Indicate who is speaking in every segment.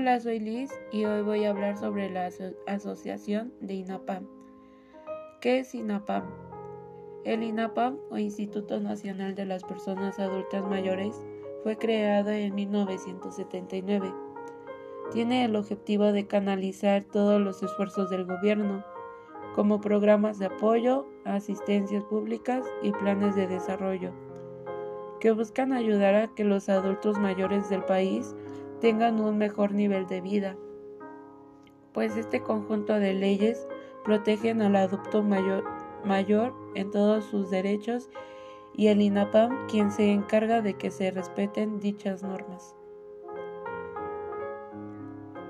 Speaker 1: Hola, soy Liz y hoy voy a hablar sobre la asociación de INAPAM. ¿Qué es INAPAM? El INAPAM o Instituto Nacional de las Personas Adultas Mayores fue creado en 1979. Tiene el objetivo de canalizar todos los esfuerzos del gobierno, como programas de apoyo, asistencias públicas y planes de desarrollo, que buscan ayudar a que los adultos mayores del país tengan un mejor nivel de vida, pues este conjunto de leyes protegen al adulto mayor, mayor en todos sus derechos y el INAPAM quien se encarga de que se respeten dichas normas.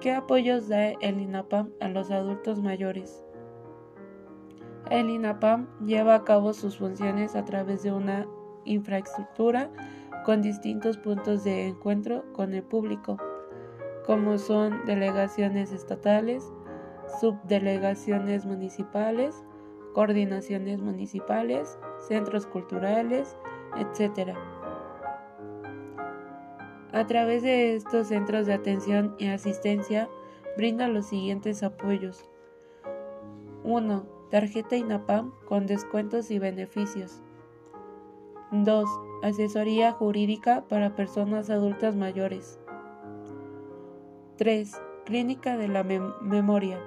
Speaker 1: ¿Qué apoyos da el INAPAM a los adultos mayores? El INAPAM lleva a cabo sus funciones a través de una infraestructura con distintos puntos de encuentro con el público, como son delegaciones estatales, subdelegaciones municipales, coordinaciones municipales, centros culturales, etc. A través de estos centros de atención y asistencia brinda los siguientes apoyos. 1. Tarjeta INAPAM con descuentos y beneficios. 2. Asesoría jurídica para personas adultas mayores. 3. Clínica de la memoria.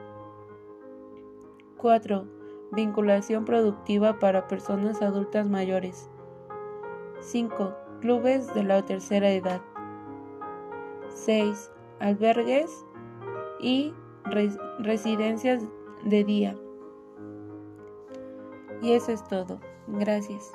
Speaker 1: 4. Vinculación productiva para personas adultas mayores. 5. Clubes de la tercera edad. 6. Albergues y residencias de día. Y eso es todo. Gracias.